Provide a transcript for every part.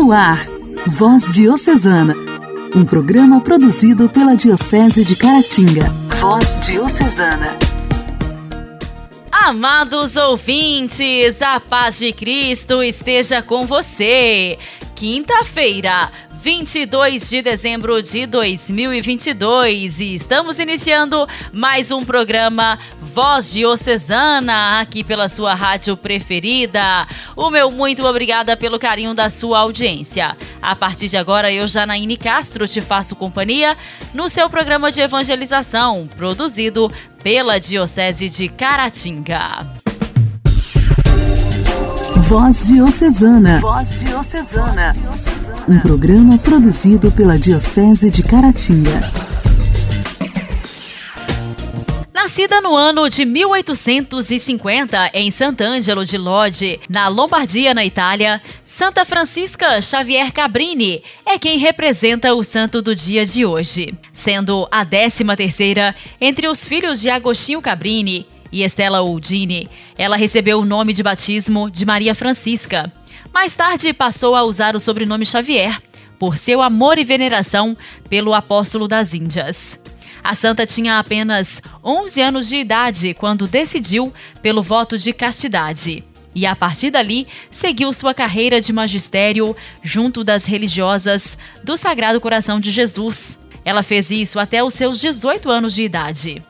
No ar, Voz Diocesana, um programa produzido pela Diocese de Caratinga. Voz Diocesana. Amados ouvintes, a paz de Cristo esteja com você. Quinta-feira, 22 de dezembro de 2022 e estamos iniciando mais um programa Voz Diocesana aqui pela sua rádio preferida. O meu muito obrigada pelo carinho da sua audiência. A partir de agora, eu, Janaíne Castro, te faço companhia no seu programa de evangelização, produzido pela Diocese de Caratinga. Voz Diocesana. Voz Diocesana um programa produzido pela Diocese de Caratinga. Nascida no ano de 1850 em Sant'Angelo de Lodi, na Lombardia, na Itália, Santa Francisca Xavier Cabrini é quem representa o santo do dia de hoje, sendo a 13 terceira entre os filhos de Agostinho Cabrini e Estela Oldini. Ela recebeu o nome de batismo de Maria Francisca. Mais tarde passou a usar o sobrenome Xavier, por seu amor e veneração pelo apóstolo das Índias. A santa tinha apenas 11 anos de idade quando decidiu pelo voto de castidade. E a partir dali, seguiu sua carreira de magistério junto das religiosas do Sagrado Coração de Jesus. Ela fez isso até os seus 18 anos de idade.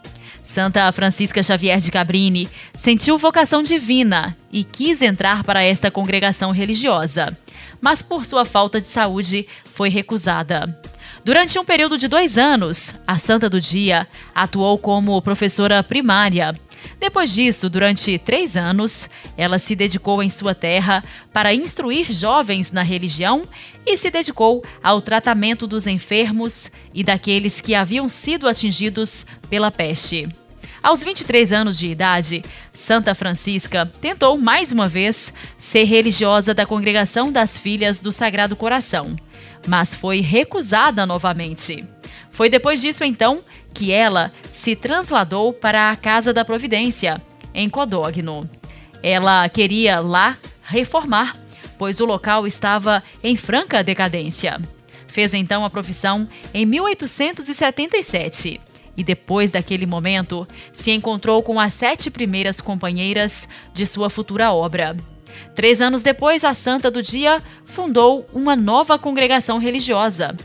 Santa Francisca Xavier de Cabrini sentiu vocação divina e quis entrar para esta congregação religiosa, mas por sua falta de saúde foi recusada. Durante um período de dois anos, a Santa do Dia atuou como professora primária. Depois disso, durante três anos, ela se dedicou em sua terra para instruir jovens na religião e se dedicou ao tratamento dos enfermos e daqueles que haviam sido atingidos pela peste. Aos 23 anos de idade, Santa Francisca tentou mais uma vez ser religiosa da Congregação das Filhas do Sagrado Coração, mas foi recusada novamente. Foi depois disso, então, que ela se trasladou para a Casa da Providência, em Codogno. Ela queria lá reformar, pois o local estava em franca decadência. Fez então a profissão em 1877 e depois daquele momento se encontrou com as sete primeiras companheiras de sua futura obra. Três anos depois, a Santa do Dia fundou uma nova congregação religiosa.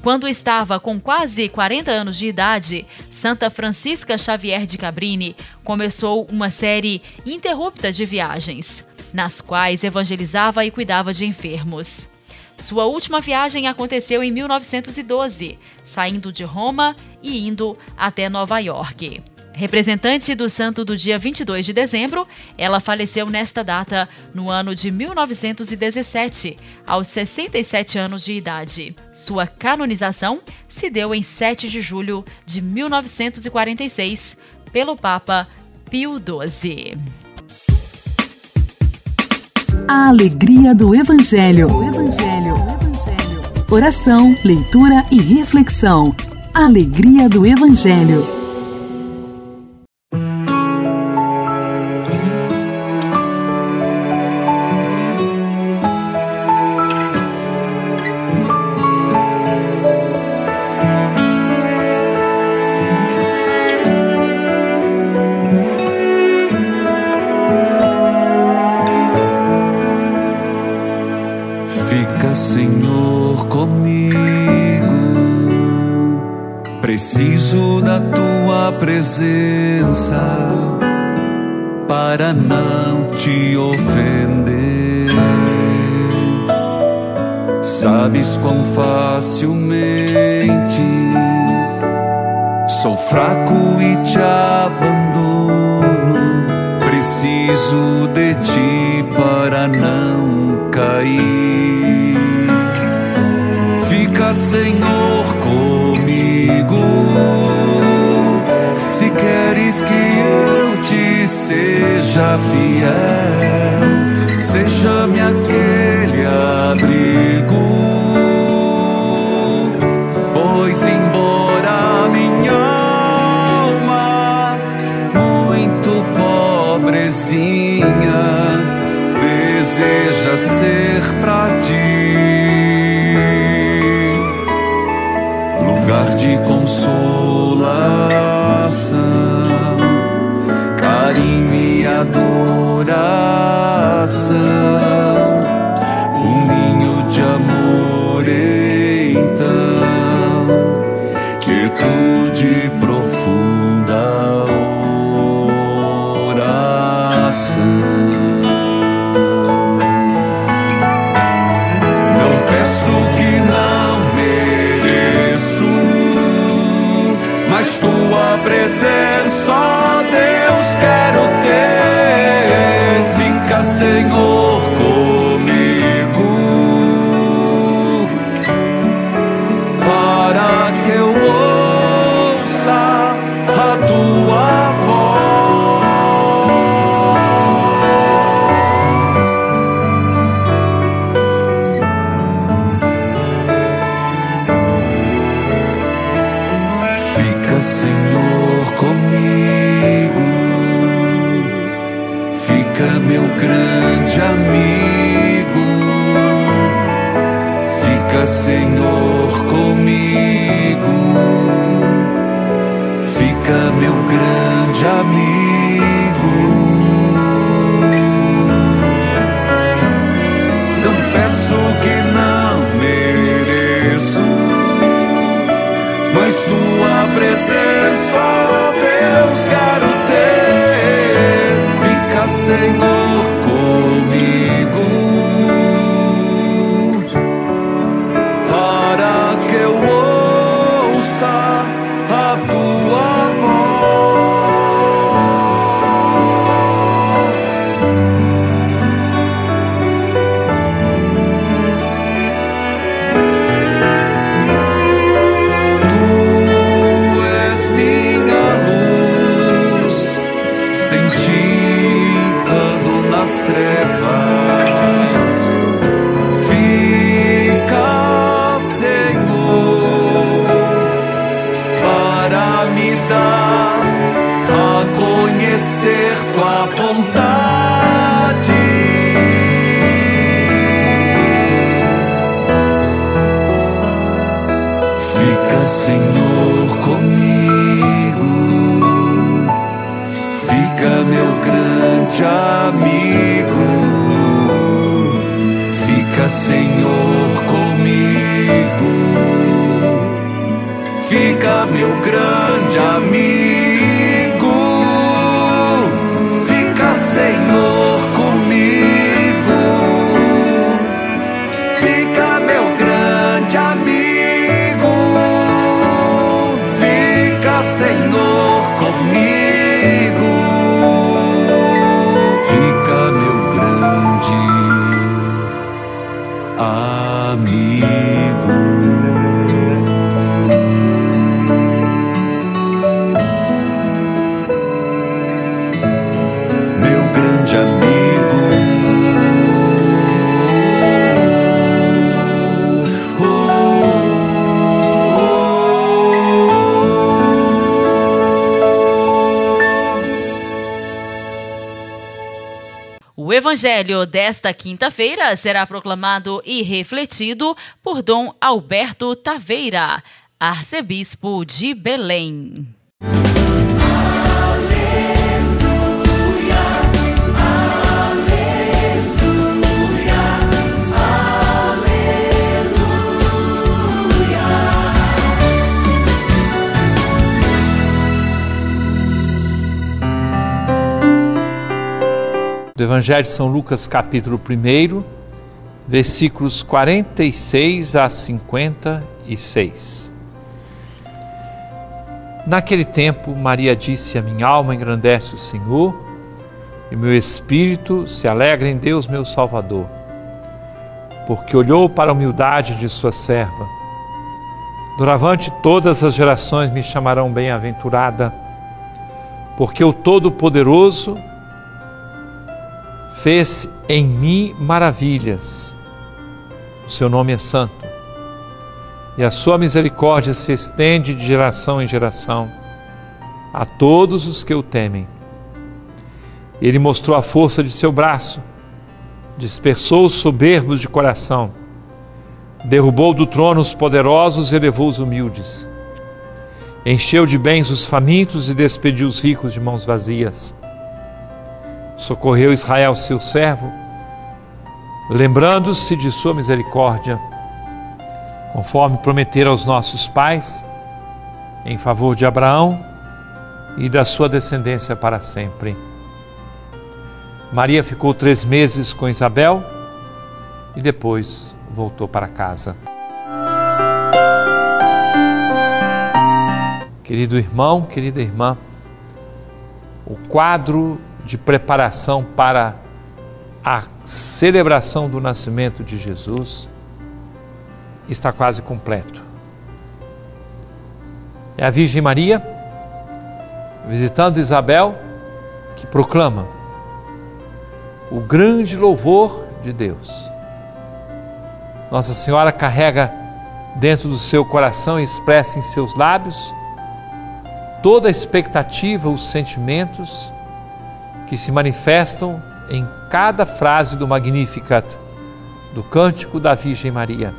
Quando estava com quase 40 anos de idade, Santa Francisca Xavier de Cabrini começou uma série interrupta de viagens, nas quais evangelizava e cuidava de enfermos. Sua última viagem aconteceu em 1912, saindo de Roma e indo até Nova York. Representante do santo do dia 22 de dezembro, ela faleceu nesta data no ano de 1917, aos 67 anos de idade. Sua canonização se deu em 7 de julho de 1946 pelo Papa Pio XII. A alegria do Evangelho. Evangelho. Oração, leitura e reflexão. Alegria do Evangelho. Quão facilmente sou fraco e te abandono. Preciso de ti para não cair. Fica, Senhor, comigo se queres que eu te seja fiel, ser para ti lugar de consolação, carinho e adoração. Fica, presença, ó Deus, quero ter. Fica, Senhor, Senhor, comigo. Fica, meu grande amigo. Fica, Senhor, comigo. Fica, meu grande amigo. Evangelho desta quinta-feira será proclamado e refletido por Dom Alberto Taveira, arcebispo de Belém. Do Evangelho de São Lucas, capítulo 1, versículos 46 a 56. Naquele tempo, Maria disse: A minha alma engrandece o Senhor, e meu espírito se alegra em Deus, meu Salvador, porque olhou para a humildade de sua serva. Doravante todas as gerações me chamarão bem-aventurada, porque o Todo-Poderoso fez em mim maravilhas. O seu nome é santo. E a sua misericórdia se estende de geração em geração a todos os que o temem. Ele mostrou a força de seu braço, dispersou os soberbos de coração, derrubou do trono os poderosos e elevou os humildes. Encheu de bens os famintos e despediu os ricos de mãos vazias. Socorreu Israel, seu servo, lembrando-se de sua misericórdia, conforme prometera aos nossos pais, em favor de Abraão e da sua descendência para sempre. Maria ficou três meses com Isabel e depois voltou para casa. Querido irmão, querida irmã, o quadro de preparação para a celebração do nascimento de Jesus está quase completo. É a Virgem Maria, visitando Isabel, que proclama o grande louvor de Deus. Nossa Senhora carrega dentro do seu coração e expressa em seus lábios toda a expectativa, os sentimentos que se manifestam em cada frase do Magnificat, do cântico da Virgem Maria.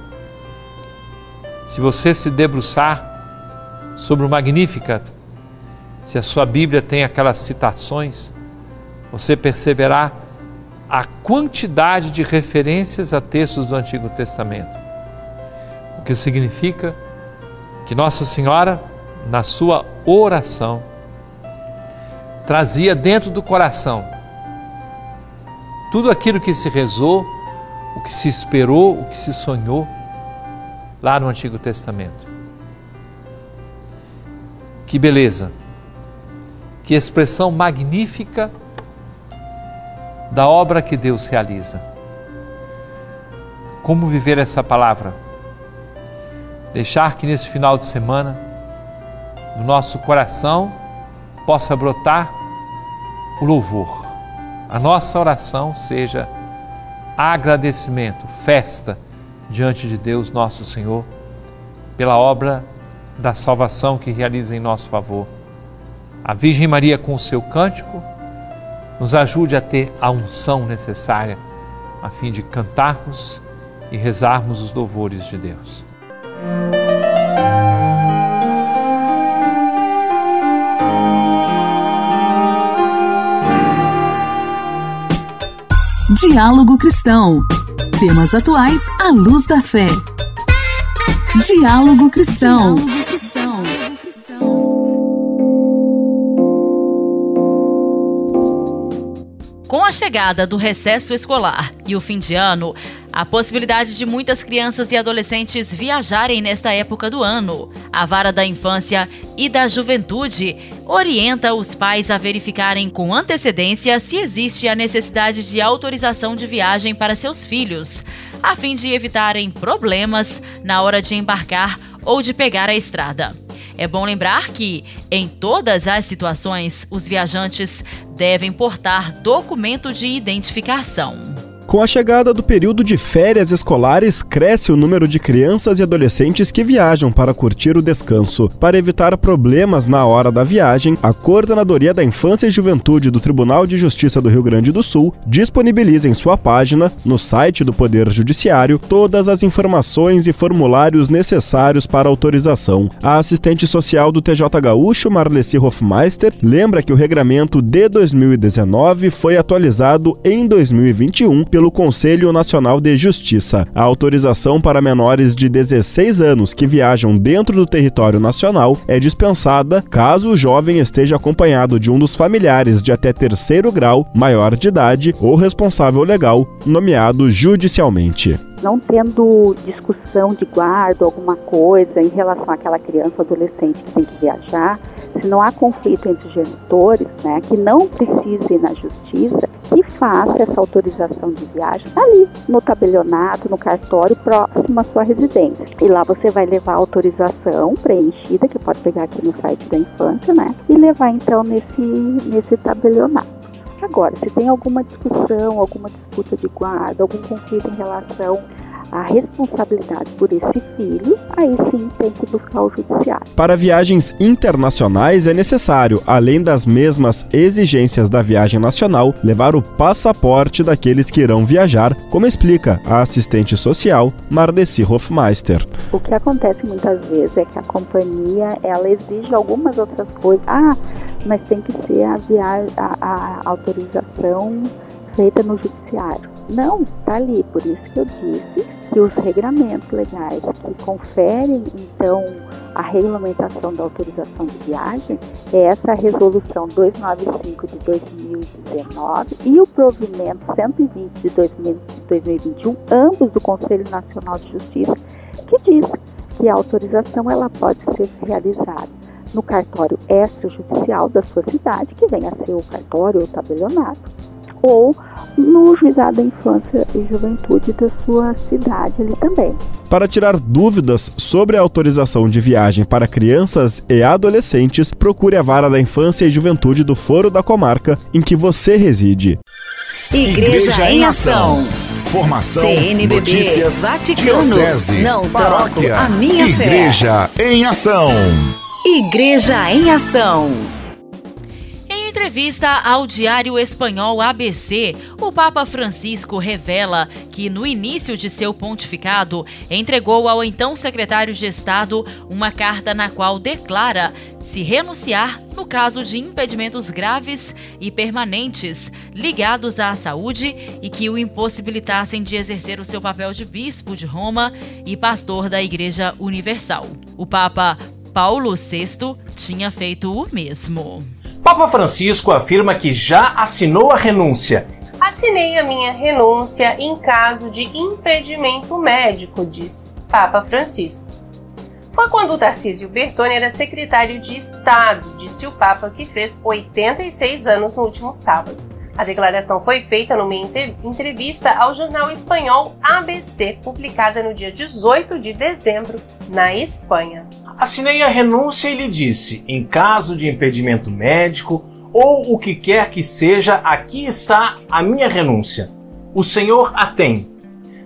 Se você se debruçar sobre o Magnificat, se a sua Bíblia tem aquelas citações, você perceberá a quantidade de referências a textos do Antigo Testamento. O que significa que Nossa Senhora, na sua oração, trazia dentro do coração tudo aquilo que se rezou, o que se esperou, o que se sonhou lá no Antigo Testamento. Que beleza! Que expressão magnífica da obra que Deus realiza. Como viver essa palavra? Deixar que nesse final de semana, no nosso coração, possa brotar o louvor. A nossa oração seja agradecimento, festa diante de Deus, nosso Senhor, pela obra da salvação que realiza em nosso favor. A Virgem Maria, com o seu cântico, nos ajude a ter a unção necessária a fim de cantarmos e rezarmos os louvores de Deus. Diálogo Cristão. Temas atuais à luz da fé. Diálogo Cristão. Com a chegada do recesso escolar e o fim de ano, a possibilidade de muitas crianças e adolescentes viajarem nesta época do ano. A Vara da Infância e da Juventude orienta os pais a verificarem com antecedência se existe a necessidade de autorização de viagem para seus filhos, a fim de evitarem problemas na hora de embarcar ou de pegar a estrada. É bom lembrar que, em todas as situações, os viajantes devem portar documento de identificação. Com a chegada do período de férias escolares, cresce o número de crianças e adolescentes que viajam para curtir o descanso. Para evitar problemas na hora da viagem, a Coordenadoria da Infância e Juventude do Tribunal de Justiça do Rio Grande do Sul disponibiliza em sua página, no site do Poder Judiciário, todas as informações e formulários necessários para autorização. A assistente social do TJ Gaúcho, Marleci Hofmeister, lembra que o regramento de 2019 foi atualizado em 2021 pelo Conselho Nacional de Justiça. A autorização para menores de 16 anos que viajam dentro do território nacional é dispensada caso o jovem esteja acompanhado de um dos familiares de até terceiro grau, maior de idade ou responsável legal, nomeado judicialmente não tendo discussão de guarda, alguma coisa em relação àquela criança ou adolescente que tem que viajar, se não há conflito entre genitores, né, que não precise ir na justiça, que faça essa autorização de viagem ali, no tabelionato, no cartório próximo à sua residência. E lá você vai levar a autorização preenchida, que pode pegar aqui no site da infância, né? E levar então nesse, nesse tabelionato. Agora, se tem alguma discussão, alguma disputa de guarda, algum conflito em relação a responsabilidade por esse filho, aí sim tem que buscar o judiciário. Para viagens internacionais é necessário, além das mesmas exigências da viagem nacional, levar o passaporte daqueles que irão viajar, como explica a assistente social Mardeci Hofmeister. O que acontece muitas vezes é que a companhia ela exige algumas outras coisas. Ah, mas tem que ser a, viagem, a, a autorização feita no judiciário. Não, está ali, por isso que eu disse que os regramentos legais que conferem, então, a regulamentação da autorização de viagem é essa resolução 295 de 2019 e o provimento 120 de 2021, ambos do Conselho Nacional de Justiça, que diz que a autorização ela pode ser realizada no cartório extrajudicial da sua cidade, que venha a ser o cartório ou tabelionato, ou no juizado da infância e juventude da sua cidade ali também. Para tirar dúvidas sobre a autorização de viagem para crianças e adolescentes, procure a Vara da Infância e Juventude do Foro da Comarca em que você reside. Igreja, Igreja em Ação. Formação, CNBB, notícias, Vaticano, diocese, não paróquia, troco a minha Igreja fé. em Ação. Igreja em Ação. Entrevista ao Diário Espanhol ABC, o Papa Francisco revela que, no início de seu pontificado, entregou ao então secretário de Estado uma carta na qual declara se renunciar no caso de impedimentos graves e permanentes ligados à saúde e que o impossibilitassem de exercer o seu papel de bispo de Roma e pastor da Igreja Universal. O Papa Paulo VI tinha feito o mesmo. Papa Francisco afirma que já assinou a renúncia. Assinei a minha renúncia em caso de impedimento médico, diz Papa Francisco. Foi quando o Tarcísio Bertoni era secretário de Estado, disse o Papa, que fez 86 anos no último sábado. A declaração foi feita numa entrevista ao jornal espanhol ABC, publicada no dia 18 de dezembro, na Espanha. Assinei a renúncia e lhe disse: em caso de impedimento médico ou o que quer que seja, aqui está a minha renúncia. O Senhor a tem.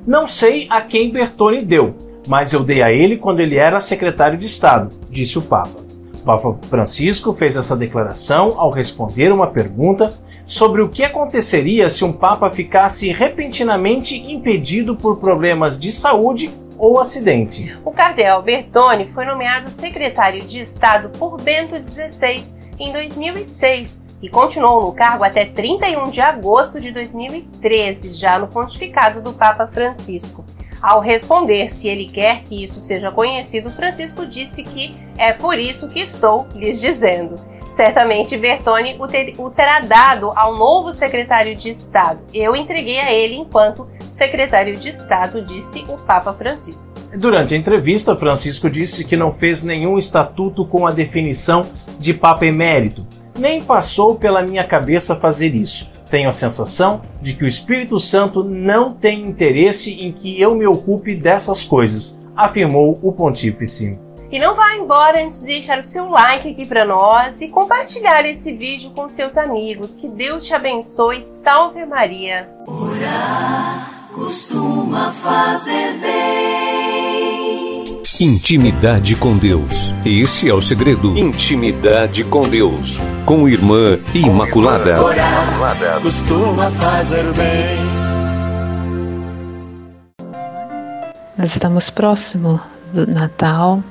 Não sei a quem Bertone deu, mas eu dei a ele quando ele era secretário de Estado, disse o Papa. O Papa Francisco fez essa declaração ao responder uma pergunta sobre o que aconteceria se um Papa ficasse repentinamente impedido por problemas de saúde ou acidente. O cardeal Bertone foi nomeado secretário de Estado por Bento XVI em 2006 e continuou no cargo até 31 de agosto de 2013, já no pontificado do Papa Francisco. Ao responder se ele quer que isso seja conhecido, Francisco disse que é por isso que estou lhes dizendo. Certamente Bertone o, ter, o terá dado ao novo secretário de Estado. Eu entreguei a ele enquanto secretário de Estado, disse o Papa Francisco. Durante a entrevista, Francisco disse que não fez nenhum estatuto com a definição de Papa Emérito. Nem passou pela minha cabeça fazer isso. Tenho a sensação de que o Espírito Santo não tem interesse em que eu me ocupe dessas coisas, afirmou o pontífice. E não vá embora antes de deixar o seu like aqui para nós e compartilhar esse vídeo com seus amigos. Que Deus te abençoe. Salve Maria. Orar costuma fazer bem. Intimidade com Deus. Esse é o segredo. Intimidade com Deus. Com Irmã Imaculada. Orar costuma fazer bem. Nós estamos próximo do Natal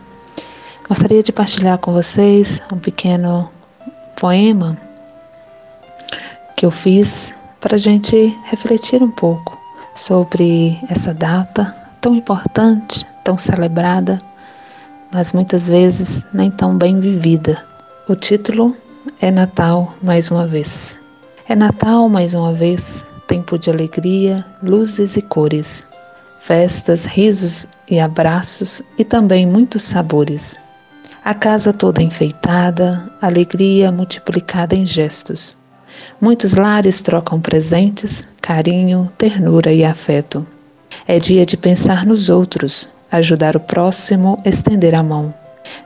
Gostaria de partilhar com vocês um pequeno poema que eu fiz para a gente refletir um pouco sobre essa data tão importante, tão celebrada, mas muitas vezes nem tão bem vivida. O título é Natal mais uma vez. É Natal mais uma vez, tempo de alegria, luzes e cores, festas, risos e abraços e também muitos sabores. A casa toda enfeitada, alegria multiplicada em gestos. Muitos lares trocam presentes, carinho, ternura e afeto. É dia de pensar nos outros, ajudar o próximo, estender a mão.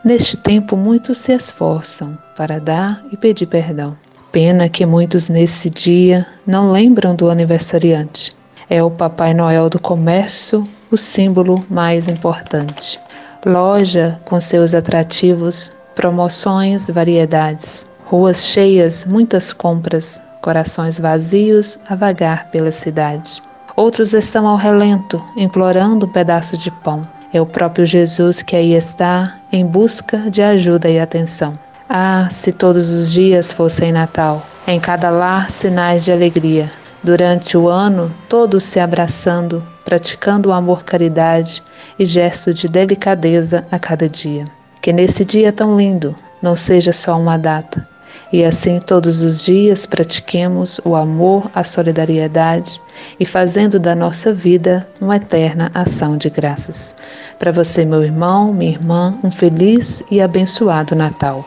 Neste tempo, muitos se esforçam para dar e pedir perdão. Pena que muitos nesse dia não lembram do aniversariante. É o Papai Noel do comércio o símbolo mais importante. Loja com seus atrativos, promoções, variedades. Ruas cheias, muitas compras, corações vazios a vagar pela cidade. Outros estão ao relento, implorando um pedaço de pão. É o próprio Jesus que aí está, em busca de ajuda e atenção. Ah, se todos os dias fossem Natal, em cada lar sinais de alegria. Durante o ano, todos se abraçando, praticando o amor-caridade e gesto de delicadeza a cada dia. Que nesse dia tão lindo não seja só uma data, e assim todos os dias pratiquemos o amor, a solidariedade e fazendo da nossa vida uma eterna ação de graças. Para você, meu irmão, minha irmã, um feliz e abençoado Natal.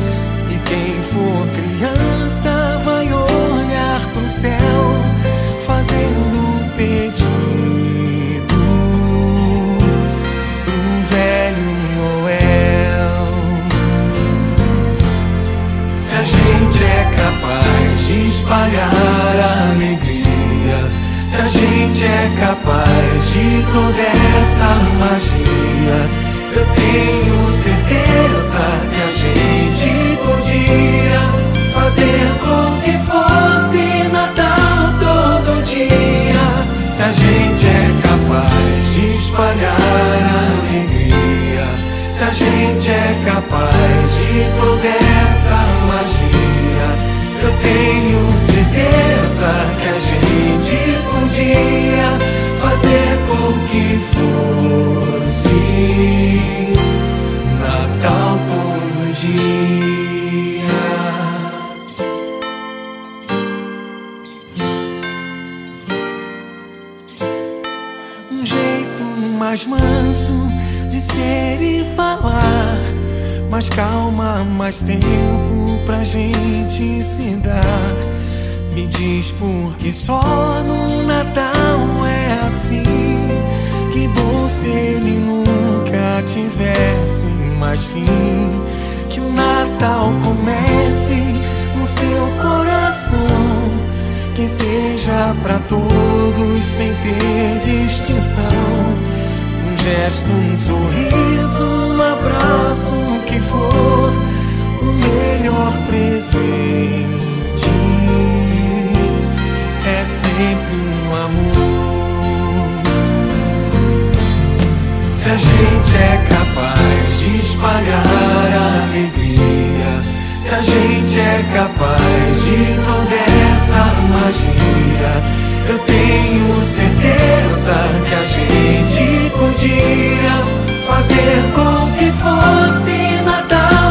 Quem for criança vai olhar pro céu, fazendo um pedido pro velho Noel. Se a gente é capaz de espalhar alegria, se a gente é capaz de toda essa magia eu tenho de toda essa magia, eu tenho certeza que a gente podia fazer com que fosse Natal todo dia. Um jeito mais manso de ser e falar. Mais calma, mais tempo pra gente se dar. Me diz por que só no Natal é assim. Que bom se ele nunca tivesse mais fim. Que o Natal comece no seu coração. Que seja para todos sem ter distinção. Um gesto, um sorriso, um abraço, o que for, o melhor presente é sempre um amor. Se a gente é capaz de espalhar a alegria, se a gente é capaz de toda essa magia, eu tenho certeza que a gente podia fazer com que fosse Natal.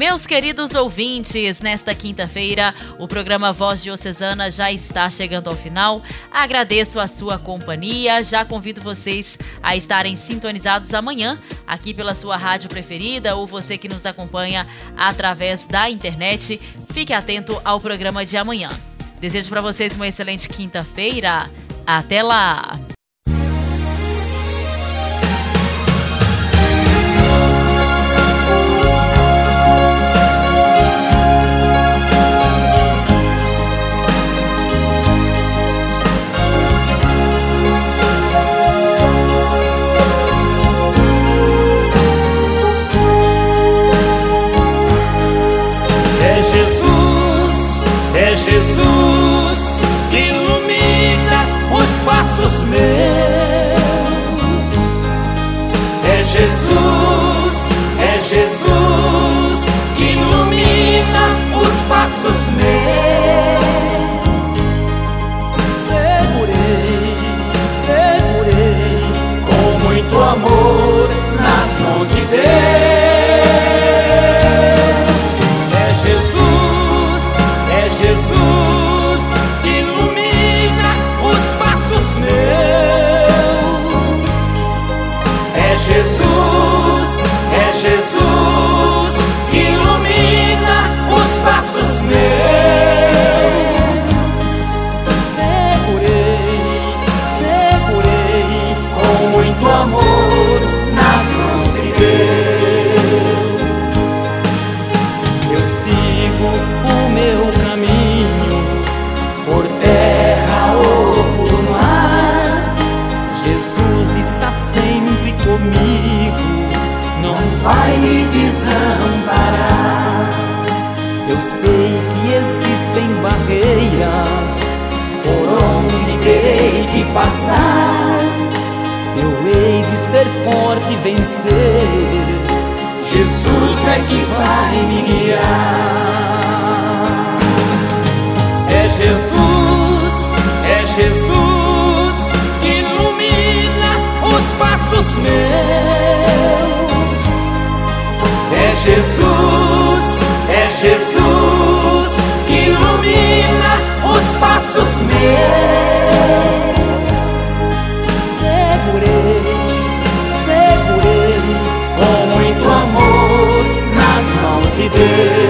Meus queridos ouvintes, nesta quinta-feira, o programa Voz Diocesana já está chegando ao final. Agradeço a sua companhia, já convido vocês a estarem sintonizados amanhã, aqui pela sua rádio preferida ou você que nos acompanha através da internet. Fique atento ao programa de amanhã. Desejo para vocês uma excelente quinta-feira. Até lá! Ilumina os passos meus. É que vai me guiar. É Jesus, é Jesus que ilumina os passos meus. É Jesus, é Jesus que ilumina os passos meus. Nas